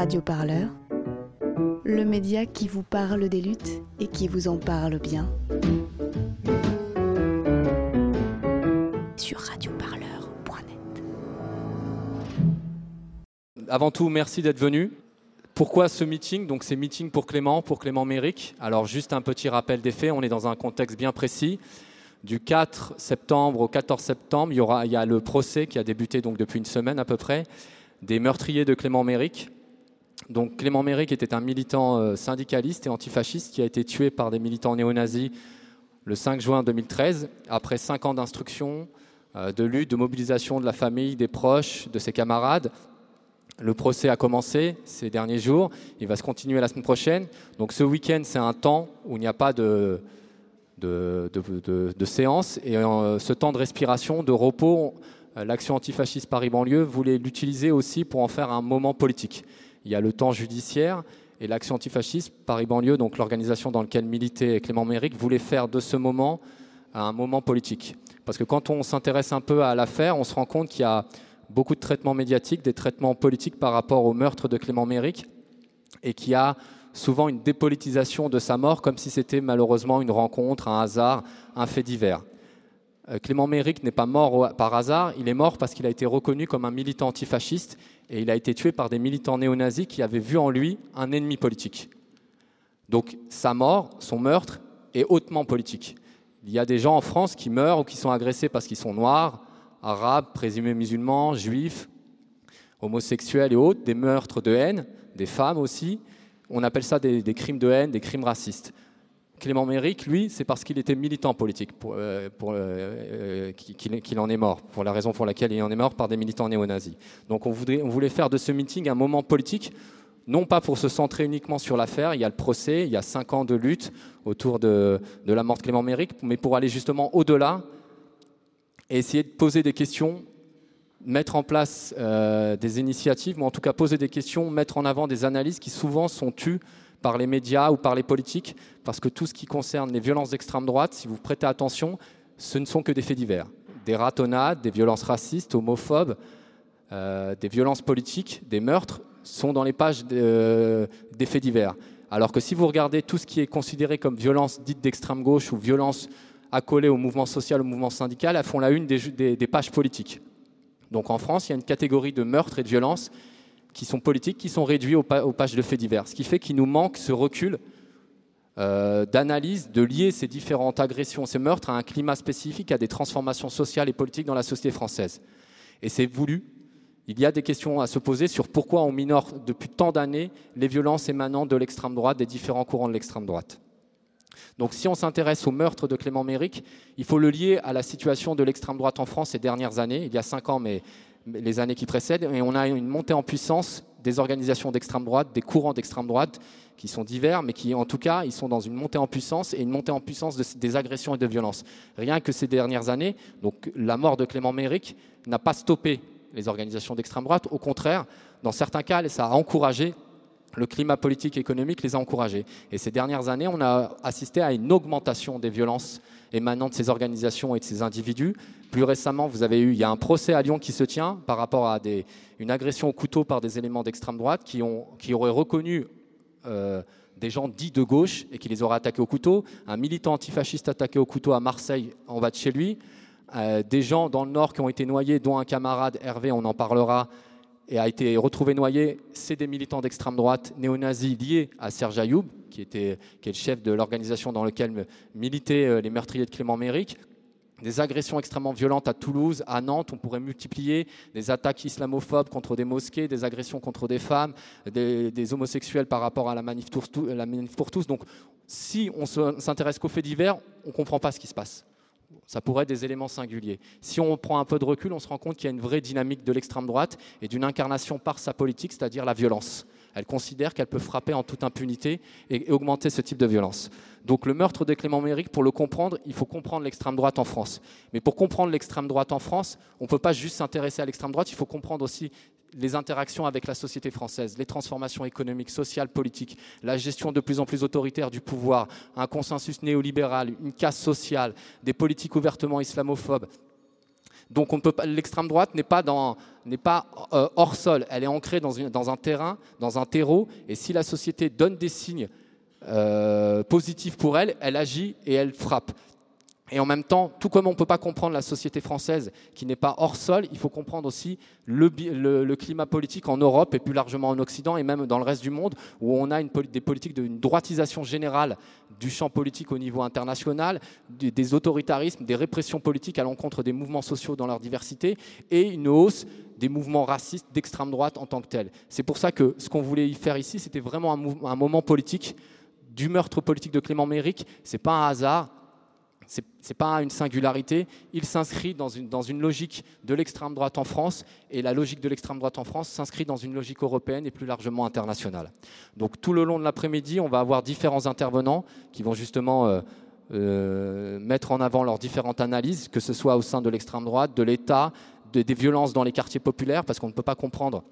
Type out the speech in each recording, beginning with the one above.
Radio Parleur, le média qui vous parle des luttes et qui vous en parle bien. Sur radioparleur.net. Avant tout, merci d'être venu. Pourquoi ce meeting? Donc c'est meeting pour Clément, pour Clément Méric. Alors juste un petit rappel des faits, on est dans un contexte bien précis. Du 4 septembre au 14 septembre, il y, aura, il a le procès qui a débuté donc depuis une semaine à peu près, des meurtriers de Clément Méric. Donc Clément Méric était un militant euh, syndicaliste et antifasciste qui a été tué par des militants néo-nazis le 5 juin 2013, après cinq ans d'instruction, euh, de lutte, de mobilisation de la famille, des proches, de ses camarades. Le procès a commencé ces derniers jours, il va se continuer la semaine prochaine. Donc ce week-end, c'est un temps où il n'y a pas de, séance. Et euh, ce temps de respiration, de repos, l'action antifasciste Paris-Banlieue voulait l'utiliser aussi pour en faire un moment politique. Il y a le temps judiciaire et l'action antifasciste Paris-Banlieue, donc l'organisation dans laquelle militait Clément Méric, voulait faire de ce moment un moment politique. Parce que quand on s'intéresse un peu à l'affaire, on se rend compte qu'il y a beaucoup de traitements médiatiques, des traitements politiques par rapport au meurtre de Clément Méric, et qu'il y a souvent une dépolitisation de sa mort, comme si c'était malheureusement une rencontre, un hasard, un fait divers. Euh, Clément Méric n'est pas mort par hasard, il est mort parce qu'il a été reconnu comme un militant antifasciste et il a été tué par des militants néo-nazis qui avaient vu en lui un ennemi politique. Donc sa mort, son meurtre, est hautement politique. Il y a des gens en France qui meurent ou qui sont agressés parce qu'ils sont noirs, arabes, présumés musulmans, juifs, homosexuels et autres, des meurtres de haine, des femmes aussi. On appelle ça des, des crimes de haine, des crimes racistes. Clément Méric, lui, c'est parce qu'il était militant politique euh, euh, euh, qu'il en est mort, pour la raison pour laquelle il en est mort par des militants néo-nazis. Donc on, voulait faire de ce meeting un moment politique, non pas pour se centrer uniquement sur l'affaire, il y a le procès, il y a cinq ans de lutte autour de, la mort de Clément Méric, mais pour aller justement au-delà et essayer de poser des questions mettre en place des initiatives, mais en tout cas poser des questions, mettre en avant des analyses qui souvent sont tues par les médias ou par les politiques, parce que tout ce qui concerne les violences d'extrême droite, si vous prêtez attention, ce ne sont que des faits divers. Des ratonnades, des violences racistes, homophobes, euh, des violences politiques, des meurtres, sont dans les pages euh, des faits divers. Alors que si vous regardez tout ce qui est considéré comme violence dite d'extrême gauche ou violence accolée au mouvement social, au mouvement syndical, elles font la une des, des pages politiques. Donc en France, il y a une catégorie de meurtres et de violences qui sont politiques, qui sont réduits aux, pages de faits divers. Ce qui fait qu'il nous manque ce recul euh, d'analyse, de lier ces différentes agressions, ces meurtres à un climat spécifique, à des transformations sociales et politiques dans la société française. Et c'est voulu. Il y a des questions à se poser sur pourquoi on minore depuis tant d'années les violences émanant de l'extrême droite, des différents courants de l'extrême droite. Donc si on s'intéresse au meurtre de Clément Méric, il faut le lier à la situation de l'extrême droite en France ces dernières années, il y a cinq ans, mais les années qui précèdent, et on a une montée en puissance des organisations d'extrême droite, des courants d'extrême droite, qui sont divers, mais qui, en tout cas, ils sont dans une montée en puissance et une montée en puissance des agressions et de violences. Rien que ces dernières années, donc la mort de Clément Méric n'a pas stoppé les organisations d'extrême droite. Au contraire, dans certains cas, ça a encouragé le climat politique et économique les a encouragés. Et ces dernières années, on a assisté à une augmentation des violences émanant de ces organisations et de ces individus. Plus récemment, vous avez eu, il y a un procès à Lyon qui se tient par rapport à une agression au couteau par des éléments d'extrême droite qui auraient reconnu euh, des gens dits de gauche et qui les auraient attaqués au couteau. Un militant antifasciste attaqué au couteau à Marseille en bas de chez lui. Euh, des gens dans le nord qui ont été noyés, dont un camarade Hervé, on en parlera, et a été retrouvé noyé. C'est des militants d'extrême droite néo-nazis liés à Serge Ayoub, qui, était, qui est le chef de l'organisation dans laquelle militaient euh, les meurtriers de Clément Méric des agressions extrêmement violentes à Toulouse, à Nantes, on pourrait multiplier des attaques islamophobes contre des mosquées, des agressions contre des femmes, des, homosexuels par rapport à la manif, pour tous. Donc si on s'intéresse qu'aux faits divers, on ne comprend pas ce qui se passe. Ça pourrait être des éléments singuliers. Si on prend un peu de recul, on se rend compte qu'il y a une vraie dynamique de l'extrême droite et d'une incarnation par sa politique, c'est-à-dire la violence. Elle considère qu'elle peut frapper en toute impunité et augmenter ce type de violence. Donc le meurtre de Clément Méric, pour le comprendre, il faut comprendre l'extrême droite en France. Mais pour comprendre l'extrême droite en France, on ne peut pas juste s'intéresser à l'extrême droite, il faut comprendre aussi les interactions avec la société française, les transformations économiques, sociales, politiques, la gestion de plus en plus autoritaire du pouvoir, un consensus néolibéral, une casse sociale, des politiques ouvertement islamophobes, Donc l'extrême droite n'est pas, pas euh, hors sol, elle est ancrée dans, dans, un terrain, dans un terreau, et si la société donne des signes euh, positifs pour elle, elle agit et elle frappe. Et en même temps, tout comme on ne peut pas comprendre la société française qui n'est pas hors sol, il faut comprendre aussi le, climat politique en Europe et plus largement en Occident et même dans le reste du monde où on a des politiques d'une droitisation générale du champ politique au niveau international, des, autoritarismes, des répressions politiques à l'encontre des mouvements sociaux dans leur diversité et une hausse des mouvements racistes d'extrême droite en tant que tels. C'est pour ça que ce qu'on voulait y faire ici, c'était vraiment un, un moment politique du meurtre politique de Clément Méric. C'est pas un hasard ce n'est pas une singularité, il s'inscrit dans une, dans une logique de l'extrême droite en France, et la logique de l'extrême droite en France s'inscrit dans une logique européenne et plus largement internationale. Donc tout le long de l'après-midi, on va avoir différents intervenants qui vont justement euh, euh, mettre en avant leurs différentes analyses, que ce soit au sein de l'extrême droite, de l'État, des violences dans les quartiers populaires, parce qu'on ne peut pas comprendre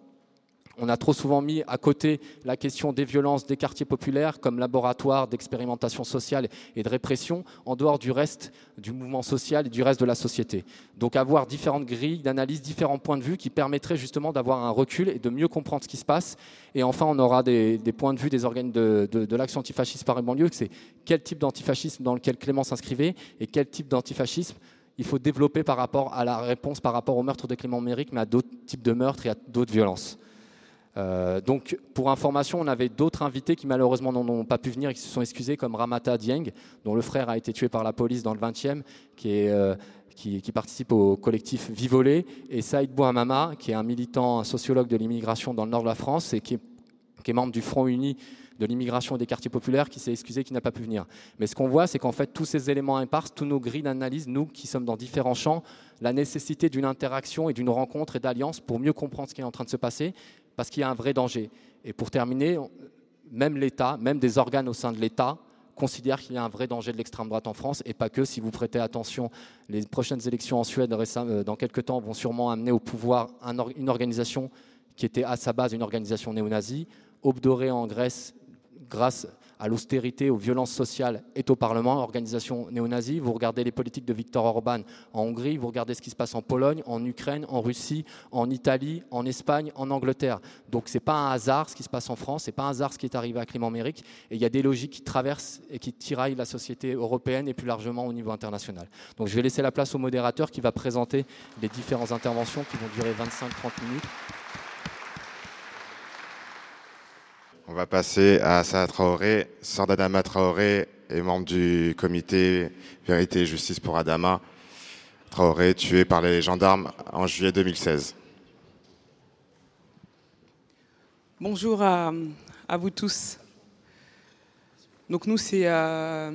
on a trop souvent mis à côté la question des violences des quartiers populaires comme laboratoire d'expérimentation sociale et de répression en dehors du reste du mouvement social et du reste de la société. Donc avoir différentes grilles d'analyse, différents points de vue qui permettraient justement d'avoir un recul et de mieux comprendre ce qui se passe. Et enfin, on aura des, points de vue des organes de, l'action antifasciste par banlieue, c'est quel type d'antifascisme dans lequel Clément s'inscrivait et quel type d'antifascisme il faut développer par rapport à la réponse par rapport au meurtre de Clément Méric, mais à d'autres types de meurtres et à d'autres violences. Euh, donc, pour information, on avait d'autres invités qui malheureusement n'ont pas pu venir et qui se sont excusés, comme Ramata Dieng, dont le frère a été tué par la police dans le 20e, euh, qui, participe au collectif Vivolé, et Saïd Bouhamama, qui est un militant, un sociologue de l'immigration dans le nord de la France et qui est, membre du Front Uni de l'immigration et des quartiers populaires, qui s'est excusé, qui n'a pas pu venir. Mais ce qu'on voit, c'est qu'en fait, tous ces éléments imparses, tous nos grilles d'analyse, nous qui sommes dans différents champs, la nécessité d'une interaction et d'une rencontre et d'alliance pour mieux comprendre ce qui est en train de se passer, parce qu'il y a un vrai danger. Et pour terminer, même l'État, même des organes au sein de l'État, considèrent qu'il y a un vrai danger de l'extrême droite en France et pas que. Si vous prêtez attention, les prochaines élections en Suède euh, dans quelques temps vont sûrement amener au pouvoir une organisation qui était à sa base une organisation néo-nazie. Obdoré en Grèce, grâce à l'austérité, aux violences sociales est au Parlement, organisation néo-nazie. Vous regardez les politiques de Viktor Orban en Hongrie, vous regardez ce qui se passe en Pologne, en Ukraine, en Russie, en Italie, en Espagne, en Angleterre. Donc ce n'est pas un hasard ce qui se passe en France, ce n'est pas un hasard ce qui est arrivé à Méric. Et il y a des logiques qui traversent et qui tiraillent la société européenne et plus largement au niveau international. Donc je vais laisser la place au modérateur qui va présenter les différentes interventions qui vont durer 25-30 minutes. On va passer à Salah Traoré. Sordadama Traoré est membre du comité Vérité et Justice pour Adama. Traoré tué par les gendarmes en juillet 2016. Bonjour à, vous tous. Donc nous, c'est euh,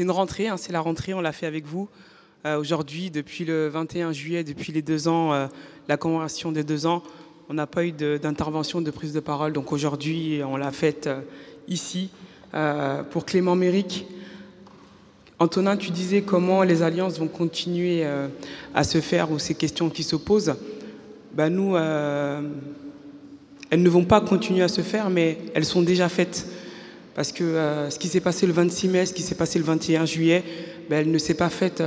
une rentrée, hein, c'est la rentrée, on l'a fait avec vous. Euh, aujourd'hui, depuis le 21 juillet, depuis les deux ans, euh, la commémoration des deux ans, on n'a pas eu d'intervention, de, prise de parole. Donc aujourd'hui, on l'a faite euh, ici euh, pour Clément Méric. Antonin, tu disais comment les alliances vont continuer euh, à se faire ou ces questions qui se posent. Ben nous, elles ne vont pas continuer à se faire, mais elles sont déjà faites. Parce que ce qui s'est passé le 26 mai, ce qui s'est passé le 21 juillet, ben, elle ne s'est pas faite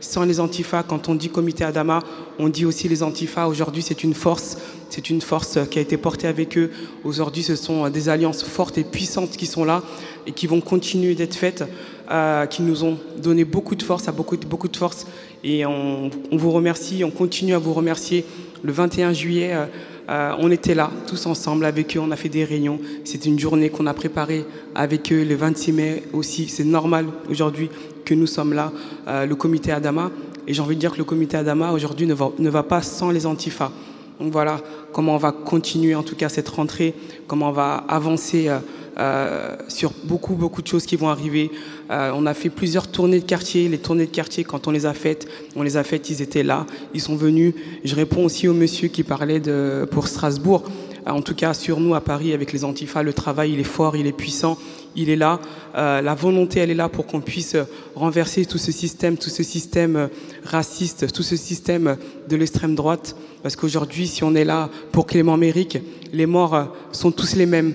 sans les antifas. Quand on dit comité Adama, on dit aussi les antifas. Aujourd'hui, c'est une force. C'est une force qui a été portée avec eux. Aujourd'hui, ce sont des alliances fortes et puissantes qui sont là et qui vont continuer d'être faites, euh, qui nous ont donné beaucoup de force, à beaucoup, beaucoup de force. Et on, vous remercie, on continue à vous remercier. Le 21 juillet, euh, euh, on était là, tous ensemble avec eux, on a fait des réunions. C'était une journée qu'on a préparée avec eux le 26 mai aussi. C'est normal aujourd'hui que nous sommes là, le comité Adama. Et j'ai envie de dire que le comité Adama aujourd'hui ne va, ne va pas sans les antifas. Donc voilà comment on va continuer en tout cas cette rentrée, comment on va avancer euh, euh, sur beaucoup beaucoup de choses qui vont arriver. Euh, on a fait plusieurs tournées de quartier. Les tournées de quartier, quand on les a faites, on les a faites, ils étaient là, ils sont venus. Je réponds aussi au monsieur qui parlait de pour Strasbourg. En tout cas, sur nous à Paris, avec les Antifas, le travail, il est fort, il est puissant il est là. Euh, la volonté, elle est là pour qu'on puisse renverser tout ce système, tout ce système euh, raciste, tout ce système de l'extrême droite. Parce qu'aujourd'hui, si on est là pour Clément Méric, les morts euh, sont tous les mêmes.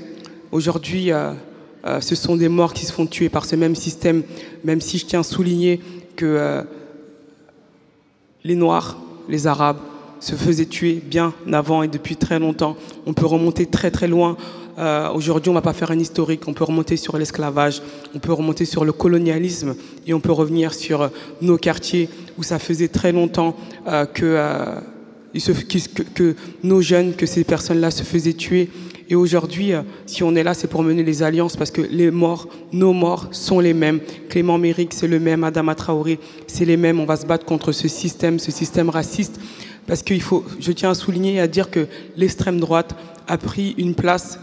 Aujourd'hui, ce sont des morts qui se font tuer par ce même système, même si je tiens à souligner que les Noirs, les Arabes se faisaient tuer bien avant et depuis très longtemps. On peut remonter très très loin. Euh, Aujourd'hui, on ne va pas faire un historique. On peut remonter sur l'esclavage, on peut remonter sur le colonialisme et on peut revenir sur euh, nos quartiers où ça faisait très longtemps euh, que, que, nos jeunes, que ces personnes-là se faisaient tuer. Et aujourd'hui, si on est là, c'est pour mener les alliances parce que les morts, nos morts sont les mêmes. Clément Méric, c'est le même. Adama Traoré, c'est les mêmes. On va se battre contre ce système, ce système raciste. Parce qu'il faut, je tiens à souligner et à dire que l'extrême droite a pris une place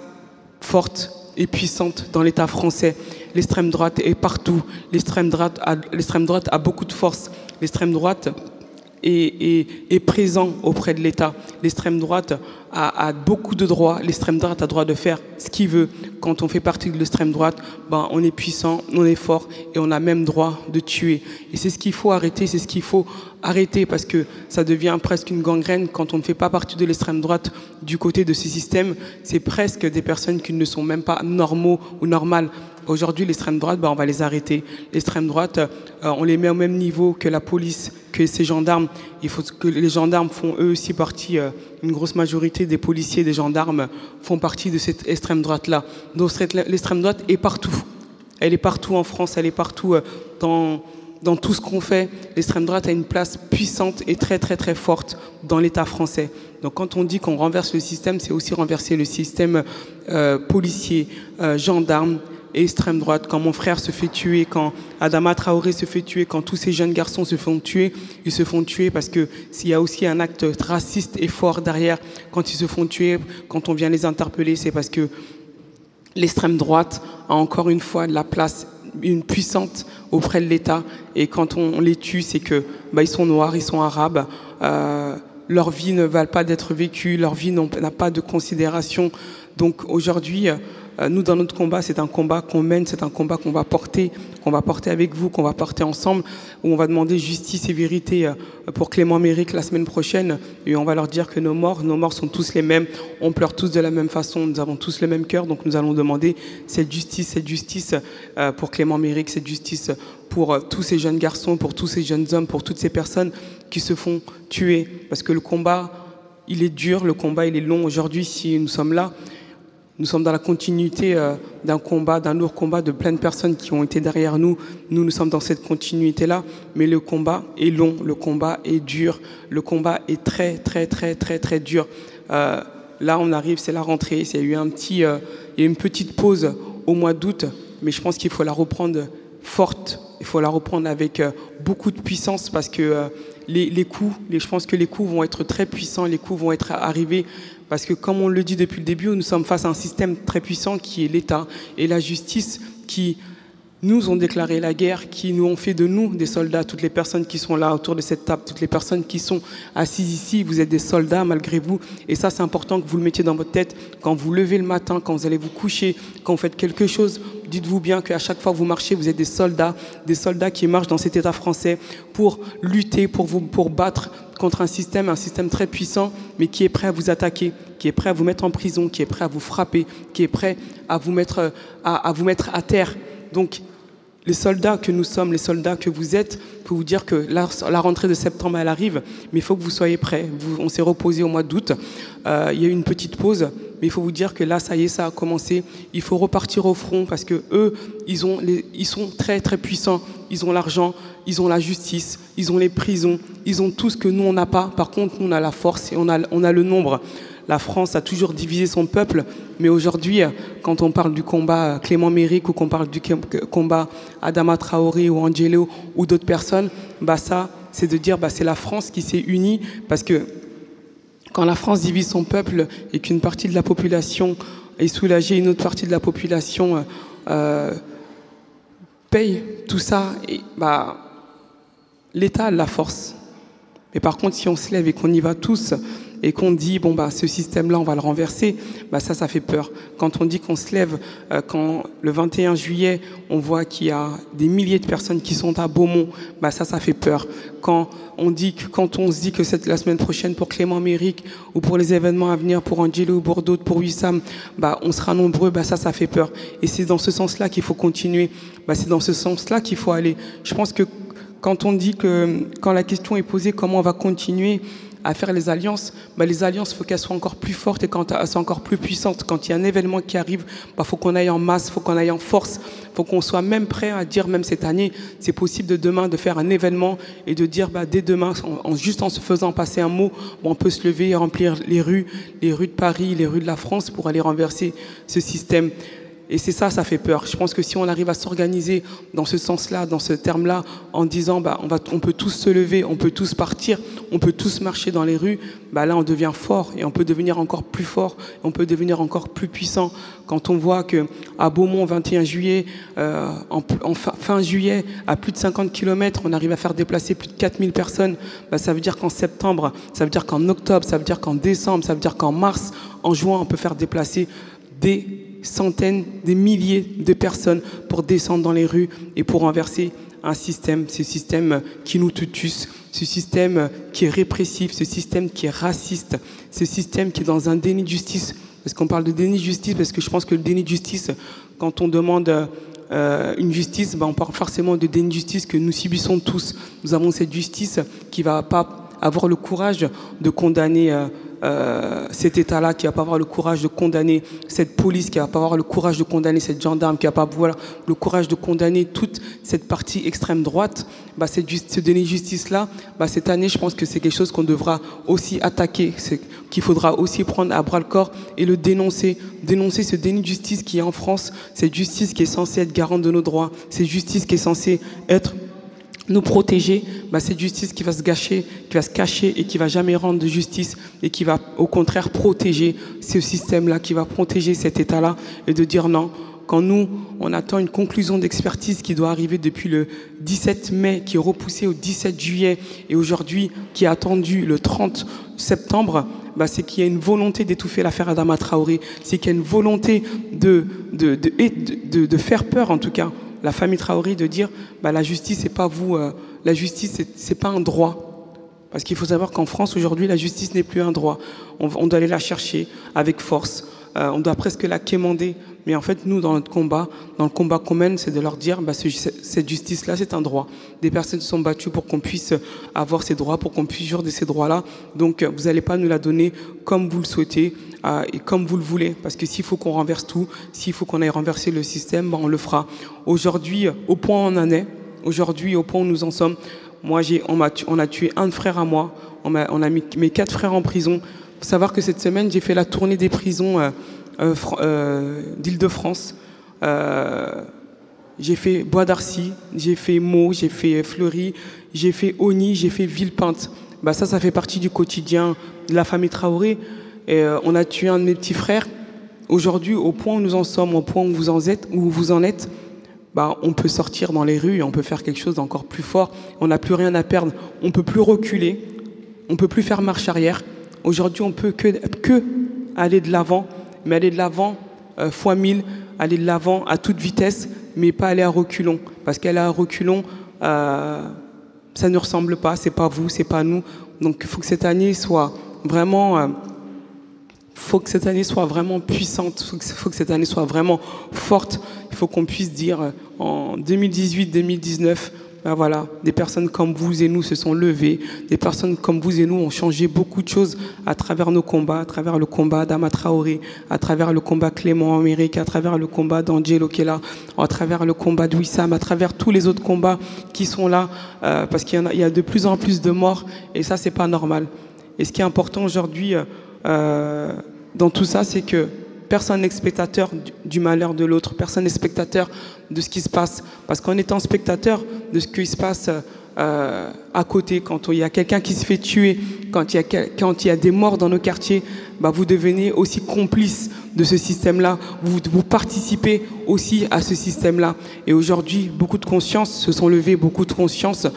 forte et puissante dans l'État français. L'extrême droite est partout. L'extrême droite, l'extrême droite a beaucoup de force. L'extrême droite est, est, présent auprès de l'État. L'extrême droite a, a, beaucoup de droits. L'extrême droite a droit de faire ce qu'il veut. Quand on fait partie de l'extrême droite, ben, on est puissant, on est fort et on a même droit de tuer. Et c'est ce qu'il faut arrêter, c'est ce qu'il faut arrêter parce que ça devient presque une gangrène quand on ne fait pas partie de l'extrême droite du côté de ces systèmes. C'est presque des personnes qui ne sont même pas normaux ou normales. Aujourd'hui, l'extrême droite, ben, on va les arrêter. L'extrême droite, euh, on les met au même niveau que la police, que ces gendarmes. Il faut que les gendarmes font eux aussi partie, euh, une grosse majorité des policiers, des gendarmes font partie de cette extrême droite-là. Donc l'extrême droite est partout. Elle est partout en France, elle est partout euh, dans, dans tout ce qu'on fait. L'extrême droite a une place puissante et très très très forte dans l'État français. Donc quand on dit qu'on renverse le système, c'est aussi renverser le système policier, gendarme, extrême droite, quand mon frère se fait tuer, quand Adama Traoré se fait tuer, quand tous ces jeunes garçons se font tuer, ils se font tuer parce que s'il y a aussi un acte raciste et fort derrière, quand ils se font tuer, quand on vient les interpeller, c'est parce que l'extrême droite a encore une fois la place une puissante auprès de l'État et quand on, les tue, c'est que bah, ils sont noirs, ils sont arabes, euh, leur vie ne valent pas d'être vécue, leur vie n'a pas de considération. Donc aujourd'hui, euh, nous, dans notre combat, c'est un combat qu'on mène, c'est un combat qu'on va porter, qu'on va porter avec vous, qu'on va porter ensemble, où on va demander justice et vérité euh, pour Clément Méric la semaine prochaine, et on va leur dire que nos morts, nos morts sont tous les mêmes, on pleure tous de la même façon, nous avons tous le même cœur, donc nous allons demander cette justice, cette justice euh, pour Clément Méric, cette justice pour tous ces jeunes garçons, pour tous ces jeunes hommes, pour toutes ces personnes qui se font tuer, parce que le combat, il est dur, le combat, il est long. Aujourd'hui, si nous sommes là, nous sommes dans la continuité euh, d'un combat, d'un lourd combat de plein de personnes qui ont été derrière nous. Nous, nous sommes dans cette continuité-là, mais le combat est long, le combat est dur, le combat est très, très, très, très, très dur. Euh, là, on arrive, c'est la rentrée. Il y a eu un petit, euh, il y a une petite pause au mois d'août, mais je pense qu'il faut la reprendre forte. Il faut la reprendre avec beaucoup de puissance parce que les, coups, je pense que les coups vont être très puissants, les coups vont être arrivés parce que comme on le dit depuis le début, nous sommes face à un système très puissant qui est l'État et la justice qui nous ont déclaré la guerre, qui nous ont fait de nous des soldats. Toutes les personnes qui sont là autour de cette table, toutes les personnes qui sont assises ici, vous êtes des soldats malgré vous. Et ça, c'est important que vous le mettiez dans votre tête. Quand vous levez le matin, quand vous allez vous coucher, quand vous faites quelque chose, dites-vous bien qu'à chaque fois que vous marchez, vous êtes des soldats, des soldats qui marchent dans cet État français pour lutter, pour vous, pour battre contre un système, un système très puissant, mais qui est prêt à vous attaquer, qui est prêt à vous mettre en prison, qui est prêt à vous frapper, qui est prêt à vous mettre à, à vous mettre à terre. Donc, les soldats que nous sommes, les soldats que vous êtes, pour vous dire que la, rentrée de septembre, elle arrive, mais il faut que vous soyez prêts. On s'est reposé au mois d'août. Euh, il y a eu une petite pause, mais il faut vous dire que là, ça y est, ça a commencé. Il faut repartir au front parce que eux, ils, sont très, très puissants. Ils ont l'argent, ils ont la justice, ils ont les prisons, ils ont tout ce que nous, on n'a pas. Par contre, nous, on a la force et on a le nombre. La France a toujours divisé son peuple, mais aujourd'hui, quand on parle du combat Clément Méric ou qu'on parle du combat Adama Traoré ou Angelo ou d'autres personnes, bah ça, c'est de dire bah c'est la France qui s'est unie parce que quand la France divise son peuple et qu'une partie de la population est soulagée, une autre partie de la population euh, paye tout ça, et bah l'État a la force. Mais par contre, si on se lève et qu'on y va tous, et qu'on dit bon bah ce système-là on va le renverser, bah ça ça fait peur. Quand on dit qu'on se lève, euh, quand le 21 juillet on voit qu'il y a des milliers de personnes qui sont à Beaumont, bah ça ça fait peur. Quand on dit que quand on se dit que c'est la semaine prochaine pour Clément Méric ou pour les événements à venir pour Angelo Bordeaux, pour Wissam, bah on sera nombreux, bah ça ça fait peur. Et c'est dans ce sens-là qu'il faut continuer. Bah c'est dans ce sens-là qu'il faut aller. Je pense que quand on dit que, quand la question est posée, comment on va continuer à faire les alliances, bah, les alliances, faut qu'elles soient encore plus fortes et quand elles soient encore plus puissantes. Quand il y a un événement qui arrive, bah, faut qu'on aille en masse, faut qu'on aille en force, faut qu'on soit même prêt à dire, même cette année, c'est possible de demain de faire un événement et de dire, bah, dès demain, en, juste en se faisant passer un mot, on peut se lever et remplir les rues, les rues de Paris, les rues de la France pour aller renverser ce système. Et c'est ça, ça fait peur. Je pense que si on arrive à s'organiser dans ce sens-là, dans ce terme-là, en disant, bah, on, va, on peut tous se lever, on peut tous partir, on peut tous marcher dans les rues, bah, là, on devient fort et on peut devenir encore plus fort, on peut devenir encore plus puissant. Quand on voit que à Beaumont, 21 juillet, euh, en, fin, juillet, à plus de 50 km, on arrive à faire déplacer plus de 4000 personnes, bah, ça veut dire qu'en septembre, ça veut dire qu'en octobre, ça veut dire qu'en décembre, ça veut dire qu'en mars, en juin, on peut faire déplacer des centaines, des milliers de personnes pour descendre dans les rues et pour renverser un système, ce système qui nous tutus, ce système qui est répressif, ce système qui est raciste, ce système qui est dans un déni de justice. Parce qu'on parle de déni de justice, parce que je pense que le déni de justice, quand on demande euh, une justice, ben on parle forcément de déni de justice que nous subissons tous. Nous avons cette justice qui va pas avoir le courage de condamner euh, euh, cet État-là qui va pas avoir le courage de condamner cette police, qui va pas avoir le courage de condamner cette gendarme, qui va pas avoir le courage de condamner toute cette partie extrême droite, bah, cette, ce déni justice-là, bah, cette année, je pense que c'est quelque chose qu'on devra aussi attaquer, qu'il faudra aussi prendre à bras le corps et le dénoncer, dénoncer ce déni de justice qui est en France, cette justice qui est censée être garante de nos droits, cette justice qui est censée être nous protéger, bah, cette justice qui va se gâcher, qui va se cacher et qui va jamais rendre de justice et qui va au contraire protéger ce système-là, qui va protéger cet état-là et de dire non. Quand nous, on attend une conclusion d'expertise qui doit arriver depuis le 17 mai, qui est repoussée au 17 juillet et aujourd'hui qui est attendue le 30 septembre, bah, c'est qu'il y a une volonté d'étouffer l'affaire Adama Traoré, c'est qu'il y a une volonté de, de, de, de, de faire peur en tout cas la famille Traoré de dire bah, la justice c'est pas vous, euh, la justice c'est pas un droit. Parce qu'il faut savoir qu'en France aujourd'hui la justice n'est plus un droit. On, doit aller la chercher avec force. Euh, on doit presque la quémander. Mais en fait, nous, dans notre combat, dans le combat qu'on mène, c'est de leur dire, bah, cette justice-là, c'est un droit. Des personnes se sont battues pour qu'on puisse avoir ces droits, pour qu'on puisse jurer de ces droits-là. Donc, vous n'allez pas nous la donner comme vous le souhaitez euh, et comme vous le voulez. Parce que s'il faut qu'on renverse tout, s'il faut qu'on aille renverser le système, bah, on le fera. Aujourd'hui, au point où on en est, aujourd'hui, au point où nous en sommes, moi, on, a, tué un frère à moi, on a, mis mes quatre frères en prison. Faut savoir que cette semaine, j'ai fait la tournée des prisons euh, d'Île-de-France. Euh, j'ai fait Bois d'Arcy, j'ai fait Meaux, j'ai fait Fleury, j'ai fait Oni, j'ai fait Villepinte. Bah ça, ça fait partie du quotidien de la famille Traoré. On a tué un de mes petits frères. Aujourd'hui, au point où nous en sommes, au point où vous en êtes, où vous en êtes, bah, on peut sortir dans les rues et on peut faire quelque chose d'encore plus fort. On n'a plus rien à perdre. On peut plus reculer. On peut plus faire marche arrière. Aujourd'hui, on peut que, que aller de l'avant mais aller de l'avant euh, fois mille, aller de l'avant à toute vitesse, mais pas aller à reculons. Parce qu'aller à reculons, euh, ça ne ressemble pas, c'est pas vous, c'est pas nous. Donc il faut que cette année soit vraiment, euh, faut que cette année soit vraiment puissante, il faut, faut que cette année soit vraiment forte. Il faut qu'on puisse dire euh, en 2018-2019, ben voilà, des personnes comme vous et nous se sont levées, des personnes comme vous et nous ont changé beaucoup de choses à travers nos combats, à travers le combat d'Ama Traoré, à travers le combat Clément Amérique, à travers le combat d'Angelo Kela, à travers le combat d'Ouissam, à travers tous les autres combats qui sont là, euh, parce qu'il y, a de plus en plus de morts, et ça c'est pas normal. Et ce qui est important aujourd'hui euh, dans tout ça, c'est que Personne n'est spectateur du malheur de l'autre. Personne n'est spectateur de ce qui se passe. Parce qu'en étant spectateur de ce qui se passe euh, à côté, quand il y a quelqu'un qui se fait tuer, quand il y a, des morts dans nos quartiers, bah vous devenez aussi complice de ce système-là. Vous, participez aussi à ce système-là. Et aujourd'hui, beaucoup de consciences se sont levées, beaucoup de consciences.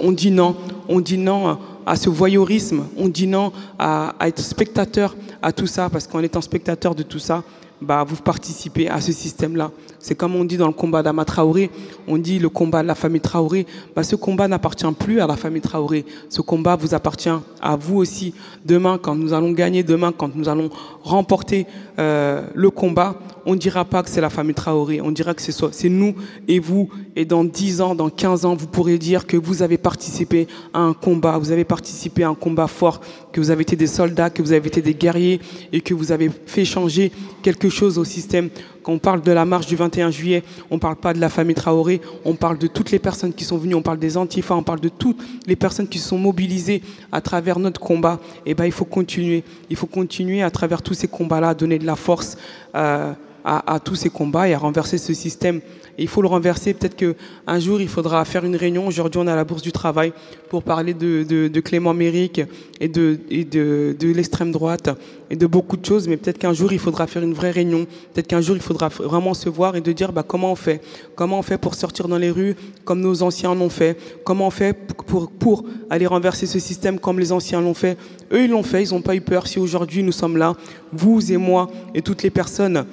On dit non, on dit non à ce voyeurisme, on dit non à, à être spectateur à tout ça, parce qu'en étant spectateur de tout ça, bah, vous participez à ce système-là. C'est comme on dit dans le combat d'Ama Traoré, on dit le combat de la famille Traoré. Bah, ce combat n'appartient plus à la famille Traoré. Ce combat vous appartient à vous aussi. Demain, quand nous allons gagner, demain, quand nous allons remporter euh, le combat, on ne dira pas que c'est la famille Traoré, on dira que c'est nous et vous. Et dans 10 ans, dans 15 ans, vous pourrez dire que vous avez participé à un combat, vous avez participé à un combat fort, que vous avez été des soldats, que vous avez été des guerriers et que vous avez fait changer quelque chose au système. Quand on parle de la marche du 21 juillet, on ne parle pas de la famille Traoré, on parle de toutes les personnes qui sont venues, on parle des antifas, on parle de toutes les personnes qui sont mobilisées à travers notre combat. Et eh ben, il faut continuer. Il faut continuer à travers tous ces combats-là, donner de la force. Euh, à, tous ces combats et à renverser ce système. Il faut le renverser. Peut-être qu'un jour, il faudra faire une réunion. Aujourd'hui, on a la Bourse du Travail pour parler de, de, Clément Méric et de, et de, de l'extrême droite et de beaucoup de choses. Mais peut-être qu'un jour, il faudra faire une vraie réunion. Peut-être qu'un jour, il faudra vraiment se voir et de dire bah, comment on fait? Comment on fait pour sortir dans les rues comme nos anciens l'ont fait? Comment on fait pour, pour aller renverser ce système comme les anciens l'ont fait? Eux, ils l'ont fait. Ils n'ont pas eu peur. Si aujourd'hui, nous sommes là, vous et moi et toutes les personnes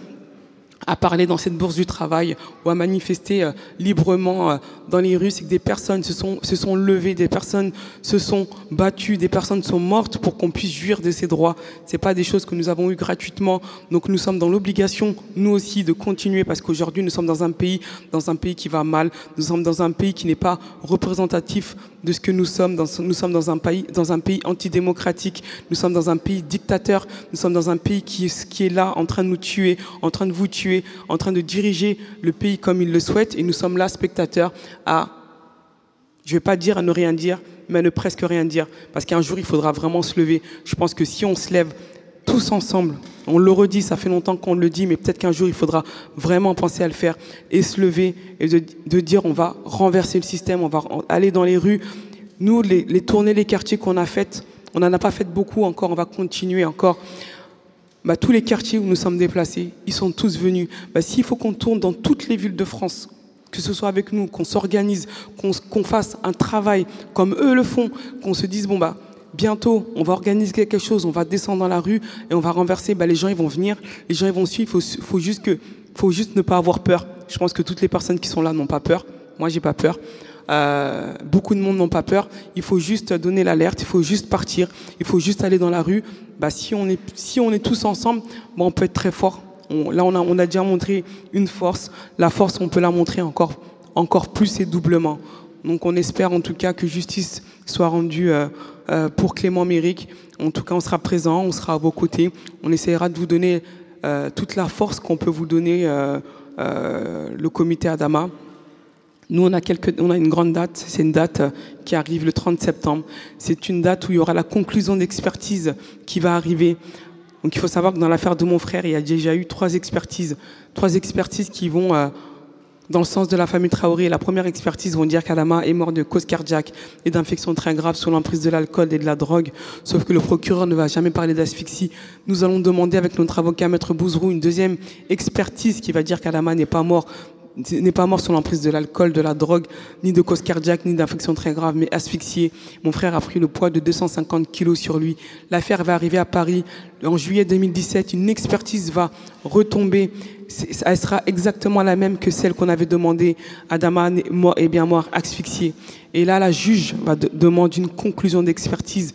à parler dans cette bourse du travail ou à manifester euh, librement euh, dans les rues, c'est que des personnes se sont, levées, des personnes se sont battues, des personnes sont mortes pour qu'on puisse jouir de ces droits. C'est pas des choses que nous avons eues gratuitement. Donc nous sommes dans l'obligation, nous aussi, de continuer parce qu'aujourd'hui nous sommes dans un pays, dans un pays qui va mal. Nous sommes dans un pays qui n'est pas représentatif de ce que nous sommes. Nous sommes dans un pays, dans un pays antidémocratique. Nous sommes dans un pays dictateur. Nous sommes dans un pays qui est là en train de nous tuer, en train de vous tuer, en train de diriger le pays comme il le souhaite. Et nous sommes là, spectateurs, à, je ne vais pas dire à ne rien dire, mais à ne presque rien dire. Parce qu'un jour, il faudra vraiment se lever. Je pense que si on se lève tous ensemble, on le redit, ça fait longtemps qu'on le dit, mais peut-être qu'un jour, il faudra vraiment penser à le faire et se lever et de, dire on va renverser le système, on va aller dans les rues. Nous, les, tournées, les quartiers qu'on a faites, on n'en a pas fait beaucoup encore, on va continuer encore. Bah, tous les quartiers où nous sommes déplacés, ils sont tous venus. Bah, S'il faut qu'on tourne dans toutes les villes de France, que ce soit avec nous, qu'on s'organise, qu'on fasse un travail comme eux le font, qu'on se dise, bon, bah, bientôt, on va organiser quelque chose, on va descendre dans la rue et on va renverser, bah, les gens ils vont venir, les gens ils vont suivre, il faut, faut, juste que, faut juste ne pas avoir peur. Je pense que toutes les personnes qui sont là n'ont pas peur. Moi, j'ai pas peur. Euh, beaucoup de monde n'ont pas peur. Il faut juste donner l'alerte, il faut juste partir, il faut juste aller dans la rue. Bah, si on est, si on est tous ensemble, bah, on peut être très fort. là, on a, déjà montré une force. La force, on peut la montrer encore, encore plus et doublement. Donc, on espère en tout cas que justice soit rendue euh, euh, pour Clément Méric. En tout cas, on sera présent, on sera à vos côtés. On essaiera de vous donner toute la force qu'on peut vous donner le comité Adama. Nous, on a, une grande date, c'est une date qui arrive le 30 septembre. C'est une date où il y aura la conclusion d'expertise qui va arriver. Donc il faut savoir que dans l'affaire de mon frère, il y a déjà eu trois expertises. Trois expertises qui vont euh, dans le sens de la famille Traoré. La première expertise vont dire qu'Adama est mort de cause cardiaque et d'infections très graves sous l'emprise de l'alcool et de la drogue. Sauf que le procureur ne va jamais parler d'asphyxie. Nous allons demander avec notre avocat Maître Bouzrou une deuxième expertise qui va dire qu'Adama n'est pas mort n'est pas mort sous l'emprise de l'alcool, de la drogue, ni de cause cardiaque, ni d'infection très grave, mais asphyxié. Mon frère a pris le poids de 250 kilos sur lui. L'affaire va arriver à Paris en juillet 2017. Une expertise va retomber. Elle sera exactement la même que celle qu'on avait demandé à Dama et bien mort, asphyxié. Et là, la juge va demander une conclusion d'expertise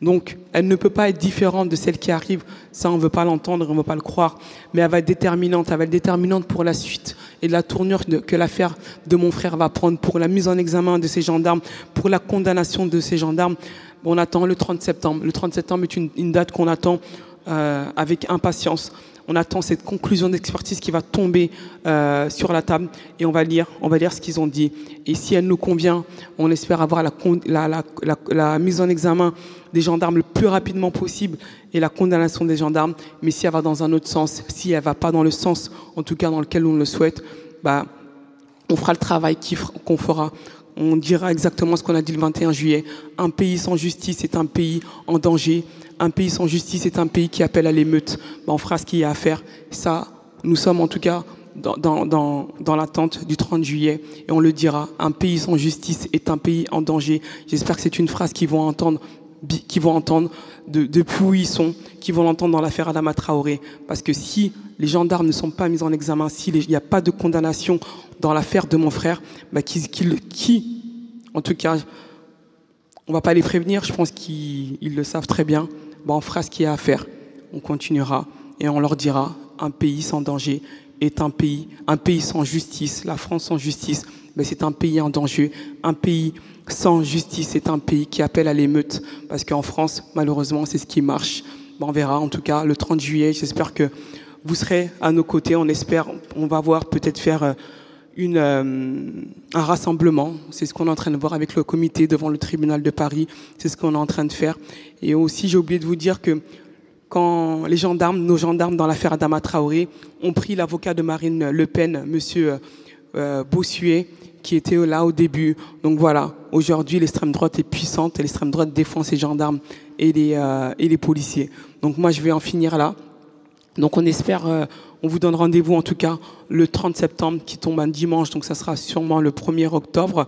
donc, elle ne peut pas être différente de celle qui arrive. Ça, on ne veut pas l'entendre, on ne veut pas le croire. Mais elle va être déterminante. Elle va être déterminante pour la suite et la tournure que l'affaire de mon frère va prendre pour la mise en examen de ces gendarmes, pour la condamnation de ces gendarmes. on attend le 30 septembre. Le 30 septembre est une, date qu'on attend euh, avec impatience on attend cette conclusion d'expertise qui va tomber euh, sur la table et on va lire, ce qu'ils ont dit. Et si elle nous convient, on espère avoir la, mise en examen des gendarmes le plus rapidement possible et la condamnation des gendarmes. Mais si elle va dans un autre sens, si elle va pas dans le sens, en tout cas dans lequel on le souhaite, bah, on fera le travail qu'on fera on dira exactement ce qu'on a dit le 21 juillet. Un pays sans justice est un pays en danger. Un pays sans justice est un pays qui appelle à l'émeute. Ben, on fera ce qu'il y a à faire. Ça, nous sommes en tout cas dans, l'attente du 30 juillet et on le dira. Un pays sans justice est un pays en danger. J'espère que c'est une phrase qu'ils vont entendre qui vont entendre de, depuis où ils sont, qui vont l'entendre dans l'affaire Adama Traoré. Parce que si les gendarmes ne sont pas mis en examen, s'il n'y a pas de condamnation dans l'affaire de mon frère, bah, qui, qui, en tout cas, on va pas les prévenir, je pense qu'ils le savent très bien, bah, on fera ce qu'il y a à faire. On continuera et on leur dira, un pays sans danger est un pays, un pays sans justice, la France sans justice, mais c'est un pays en danger. Un pays sans justice c'est un pays qui appelle à l'émeute. Parce qu'en France, malheureusement, c'est ce qui marche. on verra en tout cas le 30 juillet. J'espère que vous serez à nos côtés. On espère, on va voir peut-être faire euh, une, euh, un rassemblement. C'est ce qu'on est en train de voir avec le comité devant le tribunal de Paris. C'est ce qu'on est en train de faire. Et aussi, j'ai oublié de vous dire que quand les gendarmes, nos gendarmes dans l'affaire Adama Traoré, ont pris l'avocat de Marine Le Pen, Monsieur euh, Bossuet, qui était là au début. Donc voilà, aujourd'hui l'extrême droite est puissante l'extrême droite défend ses gendarmes et les, euh, et les policiers. Donc moi je vais en finir là. Donc on espère euh, on vous donne rendez-vous en tout cas le 30 septembre qui tombe un dimanche, donc ça sera sûrement le 1er octobre.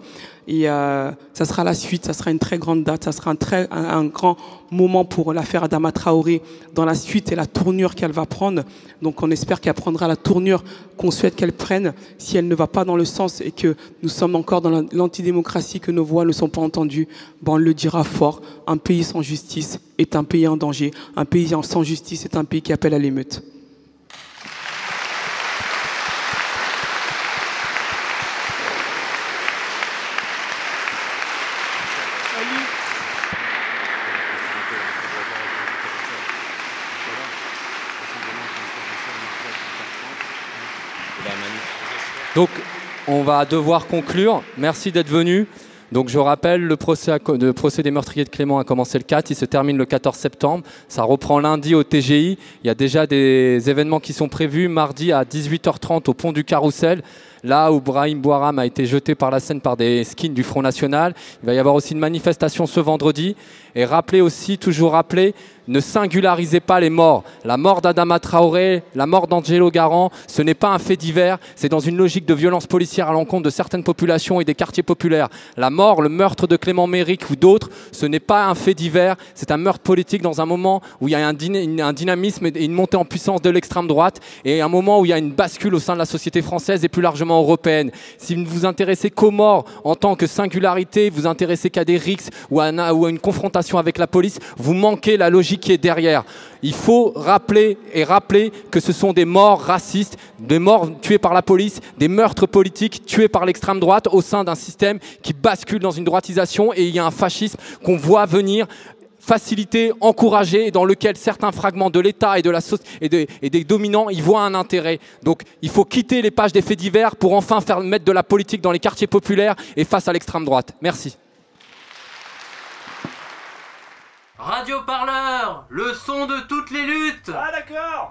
Et euh, ça sera la suite, ça sera une très grande date, ça sera un, très, un, grand moment pour l'affaire Adama Traoré dans la suite et la tournure qu'elle va prendre. Donc on espère qu'elle prendra la tournure qu'on souhaite qu'elle prenne. Si elle ne va pas dans le sens et que nous sommes encore dans l'antidémocratie, que nos voix ne sont pas entendues, bon, on le dira fort. Un pays sans justice est un pays en danger. Un pays sans justice est un pays qui appelle à l'émeute. Donc, on va devoir conclure. Merci d'être venu. Donc je rappelle, le procès, des meurtriers de Clément a commencé le 4, il se termine le 14 septembre. Ça reprend lundi au TGI. Il y a déjà des événements qui sont prévus. Mardi à 18h30 au pont du Carrousel, là où Brahim Bouaram a été jeté par la scène par des skins du Front National. Il va y avoir aussi une manifestation ce vendredi. Et rappelez aussi, toujours rappeler, ne singularisez pas les morts. La mort d'Adama Traoré, la mort d'Angelo Garant, ce n'est pas un fait divers, c'est dans une logique de violence policière à l'encontre de certaines populations et des quartiers populaires. La mort, le meurtre de Clément Méric ou d'autres, ce n'est pas un fait divers, c'est un meurtre politique dans un moment où il y a un, dynamisme et une montée en puissance de l'extrême droite et un moment où il y a une bascule au sein de la société française et plus largement européenne. Si vous ne vous intéressez qu'aux morts en tant que singularité, vous intéressez qu'à des rixes ou à une confrontation avec la police, vous manquez la logique qui est derrière. Il faut rappeler et rappeler que ce sont des morts racistes, des morts tués par la police, des meurtres politiques tués par l'extrême droite au sein d'un système qui bascule dans une droitisation et il y a un fascisme qu'on voit venir faciliter, encourager, dans lequel certains fragments de l'État et, de la et, et, des dominants y voient un intérêt. Donc il faut quitter les pages des faits divers pour enfin faire mettre de la politique dans les quartiers populaires et face à l'extrême droite. Merci. Radio Parleur, le son de toutes les luttes Ah d'accord